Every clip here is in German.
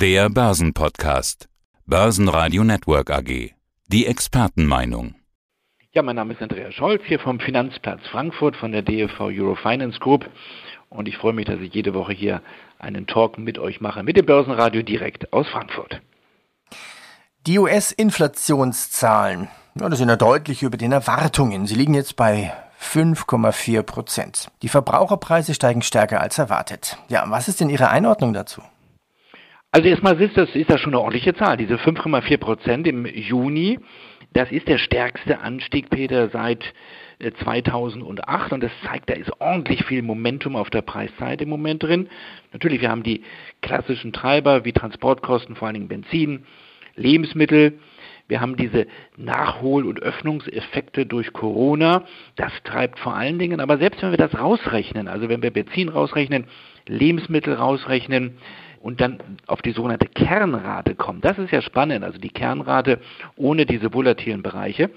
Der Börsenpodcast. Börsenradio Network AG. Die Expertenmeinung. Ja, mein Name ist Andreas Scholz hier vom Finanzplatz Frankfurt von der DFV Eurofinance Group und ich freue mich, dass ich jede Woche hier einen Talk mit euch mache, mit dem Börsenradio direkt aus Frankfurt. Die US-Inflationszahlen, ja, das sind ja deutlich über den Erwartungen. Sie liegen jetzt bei 5,4 Prozent. Die Verbraucherpreise steigen stärker als erwartet. Ja, was ist denn Ihre Einordnung dazu? Also erstmal ist das, ist das schon eine ordentliche Zahl. Diese 5,4 Prozent im Juni, das ist der stärkste Anstieg, Peter, seit 2008 äh, und das zeigt, da ist ordentlich viel Momentum auf der Preisseite im Moment drin. Natürlich, wir haben die klassischen Treiber wie Transportkosten, vor allen Dingen Benzin, Lebensmittel. Wir haben diese Nachhol- und Öffnungseffekte durch Corona. Das treibt vor allen Dingen, aber selbst wenn wir das rausrechnen, also wenn wir Benzin rausrechnen, Lebensmittel rausrechnen, und dann auf die sogenannte Kernrate kommen, das ist ja spannend, also die Kernrate ohne diese volatilen Bereiche,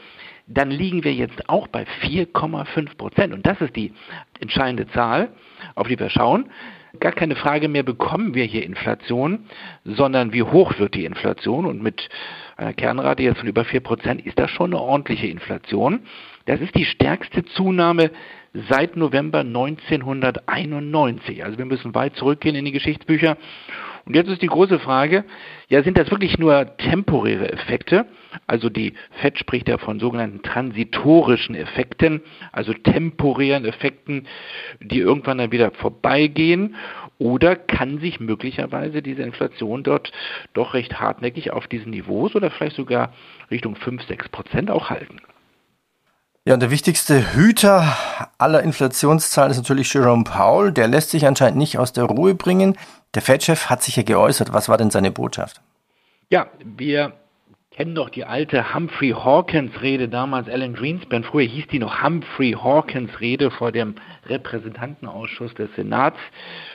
dann liegen wir jetzt auch bei 4,5 Prozent. Und das ist die entscheidende Zahl, auf die wir schauen. Gar keine Frage mehr, bekommen wir hier Inflation, sondern wie hoch wird die Inflation? Und mit einer Kernrate jetzt von über 4 Prozent ist das schon eine ordentliche Inflation. Das ist die stärkste Zunahme seit November 1991. Also wir müssen weit zurückgehen in die Geschichtsbücher. Und jetzt ist die große Frage, ja, sind das wirklich nur temporäre Effekte? Also die FED spricht ja von sogenannten transitorischen Effekten, also temporären Effekten, die irgendwann dann wieder vorbeigehen. Oder kann sich möglicherweise diese Inflation dort doch recht hartnäckig auf diesen Niveaus oder vielleicht sogar Richtung 5, 6 Prozent auch halten? Ja, und der wichtigste Hüter aller Inflationszahlen ist natürlich Jerome Powell. Der lässt sich anscheinend nicht aus der Ruhe bringen. Der Fed-Chef hat sich ja geäußert. Was war denn seine Botschaft? Ja, wir kennen doch die alte Humphrey Hawkins Rede, damals Alan Greenspan. Früher hieß die noch Humphrey Hawkins Rede vor dem Repräsentantenausschuss des Senats.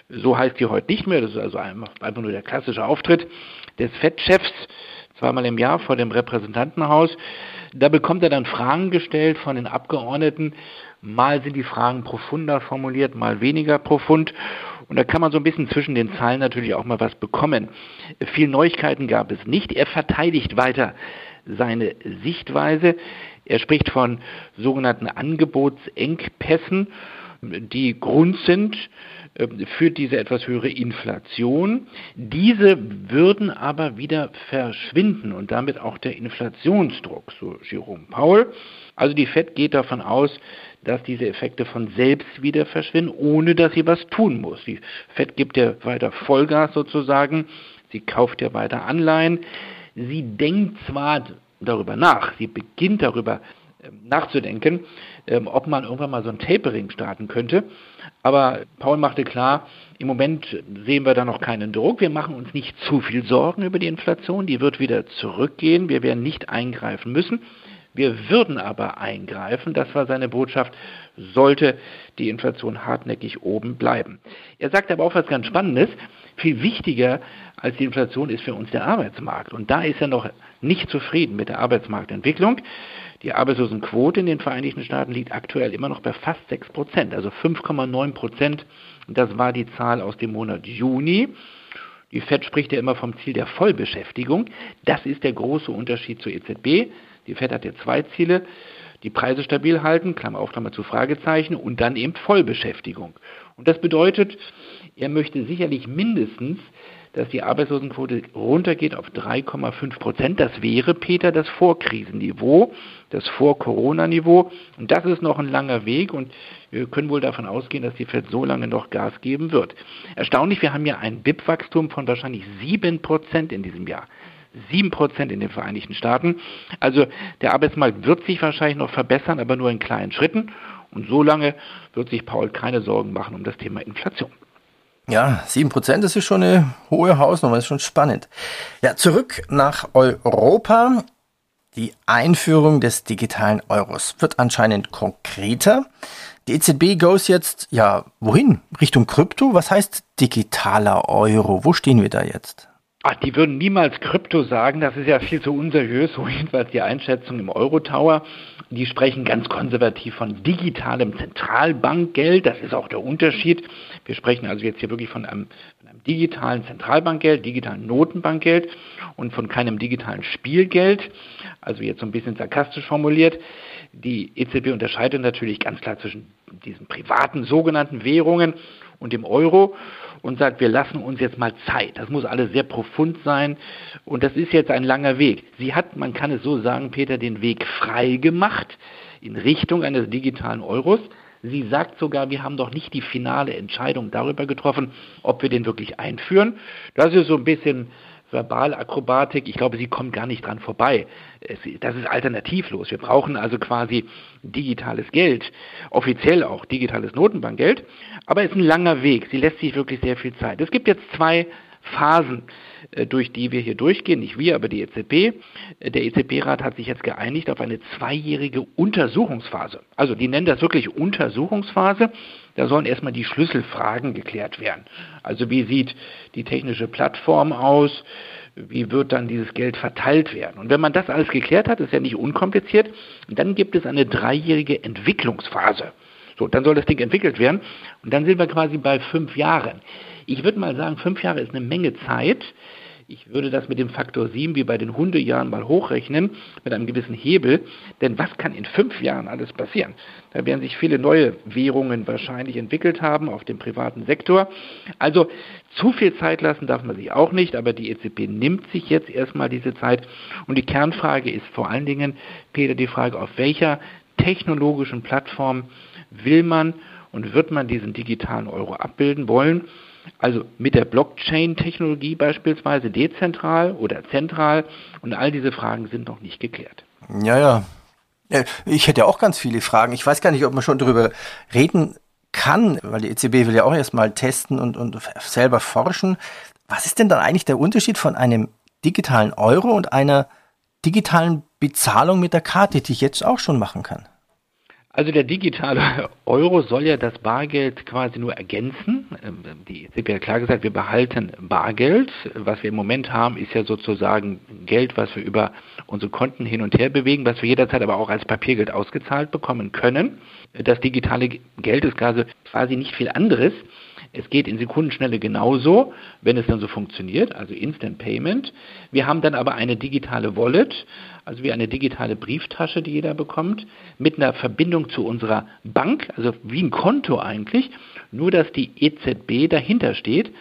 So heißt die heute nicht mehr. Das ist also einfach, nur der klassische Auftritt des Fed-Chefs zweimal im Jahr vor dem Repräsentantenhaus. Da bekommt er dann Fragen gestellt von den Abgeordneten. Mal sind die Fragen profunder formuliert, mal weniger profund. Und da kann man so ein bisschen zwischen den Zeilen natürlich auch mal was bekommen. Viel Neuigkeiten gab es nicht. Er verteidigt weiter seine Sichtweise. Er spricht von sogenannten Angebotsengpässen, die Grund sind ähm, für diese etwas höhere Inflation. Diese würden aber wieder verschwinden und damit auch der Inflationsdruck, so Jerome Paul. Also die FED geht davon aus, dass diese Effekte von selbst wieder verschwinden, ohne dass sie was tun muss. Die FED gibt ja weiter Vollgas sozusagen, sie kauft ja weiter Anleihen. Sie denkt zwar darüber nach, sie beginnt darüber nachzudenken, ähm, ob man irgendwann mal so ein Tapering starten könnte. Aber Paul machte klar, im Moment sehen wir da noch keinen Druck. Wir machen uns nicht zu viel Sorgen über die Inflation. Die wird wieder zurückgehen. Wir werden nicht eingreifen müssen. Wir würden aber eingreifen, das war seine Botschaft, sollte die Inflation hartnäckig oben bleiben. Er sagt aber auch was ganz Spannendes. Viel wichtiger als die Inflation ist für uns der Arbeitsmarkt. Und da ist er noch nicht zufrieden mit der Arbeitsmarktentwicklung. Die Arbeitslosenquote in den Vereinigten Staaten liegt aktuell immer noch bei fast 6 Prozent, also 5,9 Prozent. Das war die Zahl aus dem Monat Juni. Die FED spricht ja immer vom Ziel der Vollbeschäftigung. Das ist der große Unterschied zur EZB. Die FED hat ja zwei Ziele. Die Preise stabil halten, Klammer auf, Klammer zu Fragezeichen, und dann eben Vollbeschäftigung. Und das bedeutet, er möchte sicherlich mindestens dass die Arbeitslosenquote runtergeht auf 3,5 Prozent. Das wäre, Peter, das Vorkrisenniveau, das Vor-Corona-Niveau. Und das ist noch ein langer Weg und wir können wohl davon ausgehen, dass die FED so lange noch Gas geben wird. Erstaunlich, wir haben ja ein BIP-Wachstum von wahrscheinlich 7 Prozent in diesem Jahr. 7 Prozent in den Vereinigten Staaten. Also der Arbeitsmarkt wird sich wahrscheinlich noch verbessern, aber nur in kleinen Schritten. Und so lange wird sich Paul keine Sorgen machen um das Thema Inflation. Ja, sieben Prozent, das ist schon eine hohe Hausnummer, das ist schon spannend. Ja, zurück nach Europa. Die Einführung des digitalen Euros wird anscheinend konkreter. Die EZB goes jetzt, ja, wohin? Richtung Krypto? Was heißt digitaler Euro? Wo stehen wir da jetzt? Ach, die würden niemals Krypto sagen, das ist ja viel zu unseriös, so jedenfalls die Einschätzung im Euro-Tower. Die sprechen ganz konservativ von digitalem Zentralbankgeld, das ist auch der Unterschied. Wir sprechen also jetzt hier wirklich von einem, von einem digitalen Zentralbankgeld, digitalen Notenbankgeld und von keinem digitalen Spielgeld. Also jetzt so ein bisschen sarkastisch formuliert. Die EZB unterscheidet natürlich ganz klar zwischen diesen privaten sogenannten Währungen und dem Euro und sagt, wir lassen uns jetzt mal Zeit. Das muss alles sehr profund sein und das ist jetzt ein langer Weg. Sie hat, man kann es so sagen, Peter, den Weg frei gemacht in Richtung eines digitalen Euros. Sie sagt sogar, wir haben doch nicht die finale Entscheidung darüber getroffen, ob wir den wirklich einführen. Das ist so ein bisschen Verbalakrobatik, ich glaube, sie kommt gar nicht dran vorbei. Das ist alternativlos. Wir brauchen also quasi digitales Geld, offiziell auch digitales Notenbankgeld, aber es ist ein langer Weg. Sie lässt sich wirklich sehr viel Zeit. Es gibt jetzt zwei Phasen, äh, durch die wir hier durchgehen, nicht wir, aber die EZB. Äh, der EZB-Rat hat sich jetzt geeinigt auf eine zweijährige Untersuchungsphase. Also die nennen das wirklich Untersuchungsphase. Da sollen erstmal die Schlüsselfragen geklärt werden. Also wie sieht die technische Plattform aus? Wie wird dann dieses Geld verteilt werden? Und wenn man das alles geklärt hat, ist ja nicht unkompliziert, dann gibt es eine dreijährige Entwicklungsphase. So, dann soll das Ding entwickelt werden und dann sind wir quasi bei fünf Jahren. Ich würde mal sagen, fünf Jahre ist eine Menge Zeit. Ich würde das mit dem Faktor 7 wie bei den Hundejahren mal hochrechnen, mit einem gewissen Hebel. Denn was kann in fünf Jahren alles passieren? Da werden sich viele neue Währungen wahrscheinlich entwickelt haben auf dem privaten Sektor. Also zu viel Zeit lassen darf man sich auch nicht, aber die EZB nimmt sich jetzt erstmal diese Zeit. Und die Kernfrage ist vor allen Dingen, Peter, die Frage, auf welcher technologischen Plattform will man und wird man diesen digitalen Euro abbilden wollen? Also mit der Blockchain-Technologie beispielsweise dezentral oder zentral und all diese Fragen sind noch nicht geklärt. Ja, ja. Ich hätte auch ganz viele Fragen. Ich weiß gar nicht, ob man schon darüber reden kann, weil die EZB will ja auch erstmal testen und, und selber forschen. Was ist denn dann eigentlich der Unterschied von einem digitalen Euro und einer digitalen Bezahlung mit der Karte, die ich jetzt auch schon machen kann? Also der digitale Euro soll ja das Bargeld quasi nur ergänzen. Ähm, die EZB hat klar gesagt, wir behalten Bargeld. Was wir im Moment haben, ist ja sozusagen Geld, was wir über unsere Konten hin und her bewegen, was wir jederzeit aber auch als Papiergeld ausgezahlt bekommen können. Das digitale Geld ist quasi nicht viel anderes. Es geht in Sekundenschnelle genauso, wenn es dann so funktioniert, also Instant Payment. Wir haben dann aber eine digitale Wallet, also wie eine digitale Brieftasche, die jeder bekommt, mit einer Verbindung zu unserer Bank, also wie ein Konto eigentlich, nur dass die EZB dahinter steht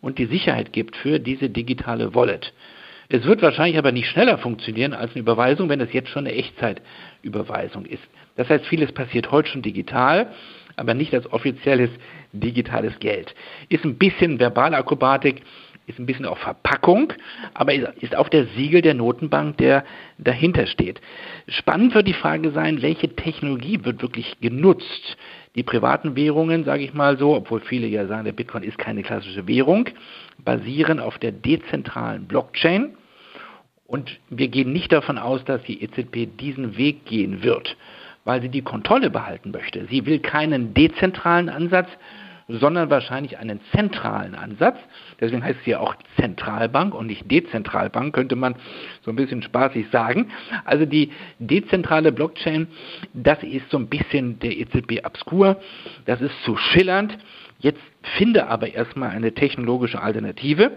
und die Sicherheit gibt für diese digitale Wallet. Es wird wahrscheinlich aber nicht schneller funktionieren als eine Überweisung, wenn es jetzt schon eine Echtzeitüberweisung ist. Das heißt, vieles passiert heute schon digital, aber nicht als offizielles digitales Geld. Ist ein bisschen Verbalakrobatik, ist ein bisschen auch Verpackung, aber ist auch der Siegel der Notenbank, der dahinter steht. Spannend wird die Frage sein, welche Technologie wird wirklich genutzt? Die privaten Währungen, sage ich mal so, obwohl viele ja sagen, der Bitcoin ist keine klassische Währung, basieren auf der dezentralen Blockchain. Und wir gehen nicht davon aus, dass die EZB diesen Weg gehen wird, weil sie die Kontrolle behalten möchte. Sie will keinen dezentralen Ansatz, sondern wahrscheinlich einen zentralen Ansatz. Deswegen heißt es ja auch Zentralbank und nicht Dezentralbank, könnte man so ein bisschen spaßig sagen. Also die dezentrale Blockchain, das ist so ein bisschen der EZB obskur, das ist zu schillernd. Jetzt finde aber erstmal eine technologische Alternative,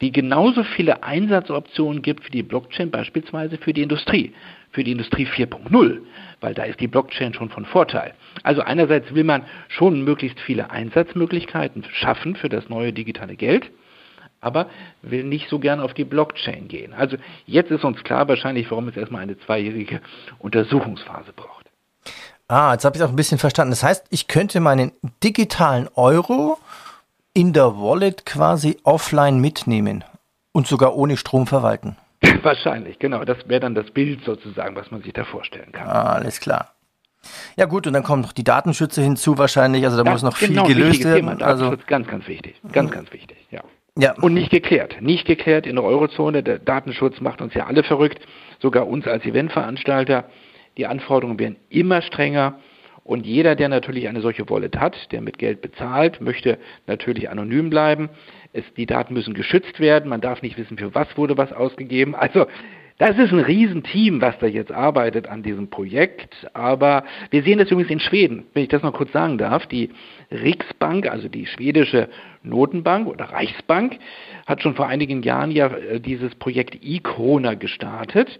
die genauso viele Einsatzoptionen gibt für die Blockchain, beispielsweise für die Industrie, für die Industrie 4.0 weil da ist die Blockchain schon von Vorteil. Also einerseits will man schon möglichst viele Einsatzmöglichkeiten schaffen für das neue digitale Geld, aber will nicht so gern auf die Blockchain gehen. Also jetzt ist uns klar wahrscheinlich, warum es erstmal eine zweijährige Untersuchungsphase braucht. Ah, jetzt habe ich es auch ein bisschen verstanden. Das heißt, ich könnte meinen digitalen Euro in der Wallet quasi offline mitnehmen und sogar ohne Strom verwalten. Wahrscheinlich, genau. Das wäre dann das Bild sozusagen, was man sich da vorstellen kann. Ah, alles klar. Ja gut, und dann kommen noch die Datenschützer hinzu wahrscheinlich, also da ja, muss noch genau, viel gelöst werden. Thema. Also ganz, ganz wichtig, ganz, ganz wichtig, ja. ja. Und nicht geklärt, nicht geklärt in der Eurozone. Der Datenschutz macht uns ja alle verrückt, sogar uns als Eventveranstalter. Die Anforderungen werden immer strenger. Und jeder, der natürlich eine solche Wallet hat, der mit Geld bezahlt, möchte natürlich anonym bleiben. Es, die Daten müssen geschützt werden. Man darf nicht wissen, für was wurde was ausgegeben. Also Das ist ein Riesenteam, was da jetzt arbeitet an diesem Projekt. Aber wir sehen das übrigens in Schweden, wenn ich das noch kurz sagen darf. Die Riksbank, also die schwedische Notenbank oder Reichsbank, hat schon vor einigen Jahren ja äh, dieses Projekt e-Krona gestartet.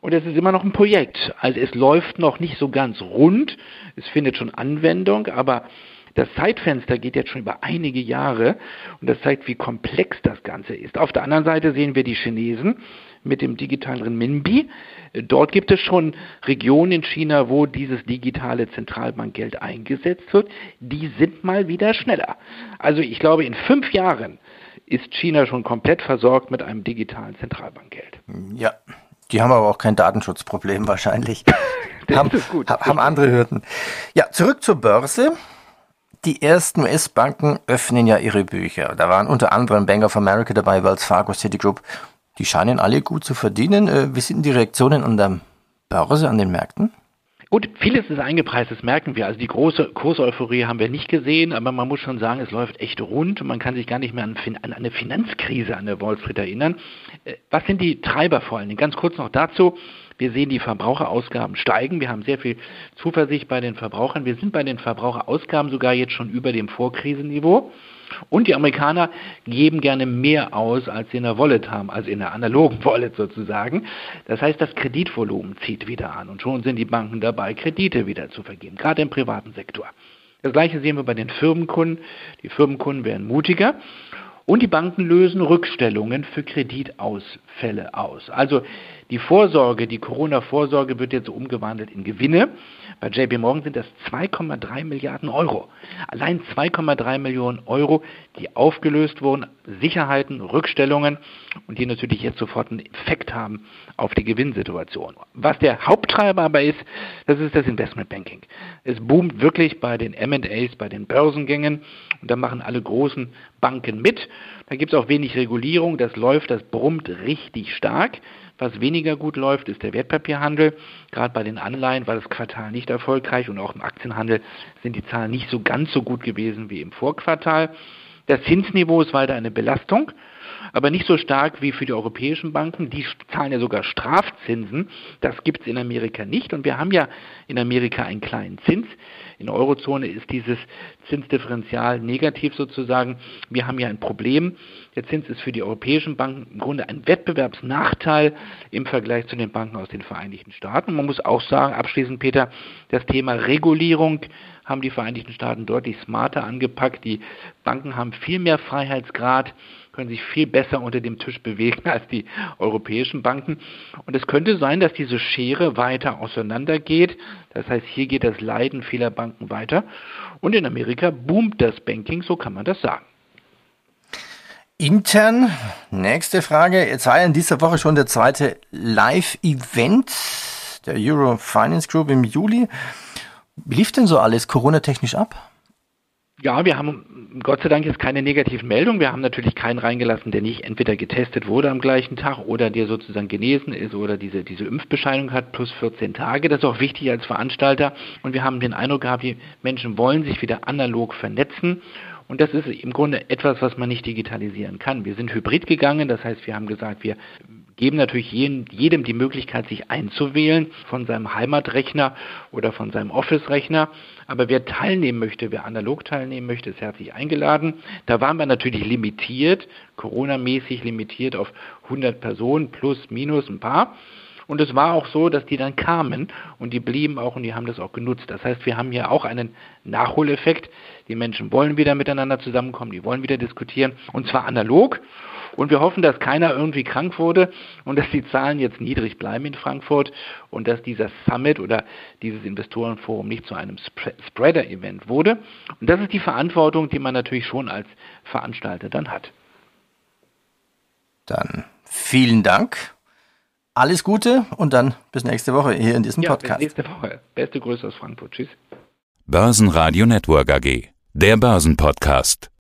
Und es ist immer noch ein Projekt. Also es läuft noch nicht so ganz rund. Es findet schon Anwendung, aber das Zeitfenster geht jetzt schon über einige Jahre und das zeigt, wie komplex das Ganze ist. Auf der anderen Seite sehen wir die Chinesen mit dem digitalen Renminbi. Dort gibt es schon Regionen in China, wo dieses digitale Zentralbankgeld eingesetzt wird. Die sind mal wieder schneller. Also ich glaube, in fünf Jahren ist China schon komplett versorgt mit einem digitalen Zentralbankgeld. Ja, die haben aber auch kein Datenschutzproblem wahrscheinlich. haben, haben andere Hürden. Ja, zurück zur Börse. Die ersten US-Banken öffnen ja ihre Bücher. Da waren unter anderem Bank of America dabei, Wells Fargo, Citigroup. Die scheinen alle gut zu verdienen. Äh, wie sind die Reaktionen an der Börse, an den Märkten? Gut, vieles ist eingepreist, das merken wir. Also die große Kurseuphorie haben wir nicht gesehen, aber man muss schon sagen, es läuft echt rund und man kann sich gar nicht mehr an, an eine Finanzkrise an der Wall Street erinnern. Äh, was sind die Treiber vor allen Dingen? Ganz kurz noch dazu. Wir sehen die Verbraucherausgaben steigen. Wir haben sehr viel Zuversicht bei den Verbrauchern. Wir sind bei den Verbraucherausgaben sogar jetzt schon über dem Vorkrisenniveau. Und die Amerikaner geben gerne mehr aus, als sie in der Wallet haben, also in der analogen Wallet sozusagen. Das heißt, das Kreditvolumen zieht wieder an und schon sind die Banken dabei, Kredite wieder zu vergeben, gerade im privaten Sektor. Das gleiche sehen wir bei den Firmenkunden. Die Firmenkunden werden mutiger und die Banken lösen Rückstellungen für Kreditausfälle aus. Also die Vorsorge, die Corona-Vorsorge wird jetzt umgewandelt in Gewinne. Bei JP Morgan sind das 2,3 Milliarden Euro. Allein 2,3 Millionen Euro, die aufgelöst wurden, Sicherheiten, Rückstellungen und die natürlich jetzt sofort einen Effekt haben auf die Gewinnsituation. Was der Haupttreiber aber ist, das ist das Investmentbanking. Es boomt wirklich bei den M&As, bei den Börsengängen und da machen alle großen Banken mit. Da gibt es auch wenig Regulierung, das läuft, das brummt richtig stark. Was weniger gut läuft, ist der Wertpapierhandel. Gerade bei den Anleihen war das Quartal nicht erfolgreich und auch im Aktienhandel sind die Zahlen nicht so ganz so gut gewesen wie im Vorquartal. Das Zinsniveau ist weiter eine Belastung aber nicht so stark wie für die europäischen Banken. Die zahlen ja sogar Strafzinsen. Das gibt es in Amerika nicht. Und wir haben ja in Amerika einen kleinen Zins. In der Eurozone ist dieses Zinsdifferenzial negativ sozusagen. Wir haben ja ein Problem. Der Zins ist für die europäischen Banken im Grunde ein Wettbewerbsnachteil im Vergleich zu den Banken aus den Vereinigten Staaten. Man muss auch sagen, abschließend, Peter, das Thema Regulierung haben die Vereinigten Staaten deutlich smarter angepackt. Die Banken haben viel mehr Freiheitsgrad können sich viel besser unter dem Tisch bewegen als die europäischen Banken. Und es könnte sein, dass diese Schere weiter auseinandergeht. Das heißt, hier geht das Leiden vieler Banken weiter. Und in Amerika boomt das Banking, so kann man das sagen. Intern, nächste Frage. Jetzt war in dieser Woche schon der zweite Live-Event der Euro Finance Group im Juli. Wie lief denn so alles Corona-technisch ab? Ja, wir haben Gott sei Dank jetzt keine negativen Meldungen. Wir haben natürlich keinen reingelassen, der nicht entweder getestet wurde am gleichen Tag oder der sozusagen genesen ist oder diese, diese Impfbescheinigung hat plus 14 Tage. Das ist auch wichtig als Veranstalter. Und wir haben den Eindruck gehabt, die Menschen wollen sich wieder analog vernetzen. Und das ist im Grunde etwas, was man nicht digitalisieren kann. Wir sind hybrid gegangen, das heißt, wir haben gesagt, wir geben natürlich jedem die Möglichkeit, sich einzuwählen von seinem Heimatrechner oder von seinem Office-Rechner. Aber wer teilnehmen möchte, wer analog teilnehmen möchte, ist herzlich eingeladen. Da waren wir natürlich limitiert, Corona-mäßig limitiert auf 100 Personen plus, minus ein paar. Und es war auch so, dass die dann kamen und die blieben auch und die haben das auch genutzt. Das heißt, wir haben hier auch einen Nachholeffekt. Die Menschen wollen wieder miteinander zusammenkommen, die wollen wieder diskutieren und zwar analog. Und wir hoffen, dass keiner irgendwie krank wurde und dass die Zahlen jetzt niedrig bleiben in Frankfurt und dass dieser Summit oder dieses Investorenforum nicht zu einem Spreader-Event wurde. Und das ist die Verantwortung, die man natürlich schon als Veranstalter dann hat. Dann vielen Dank. Alles Gute und dann bis nächste Woche hier in diesem ja, Podcast. Bis nächste Woche. Beste Grüße aus Frankfurt. Tschüss. Börsenradio Network AG. Der Börsenpodcast.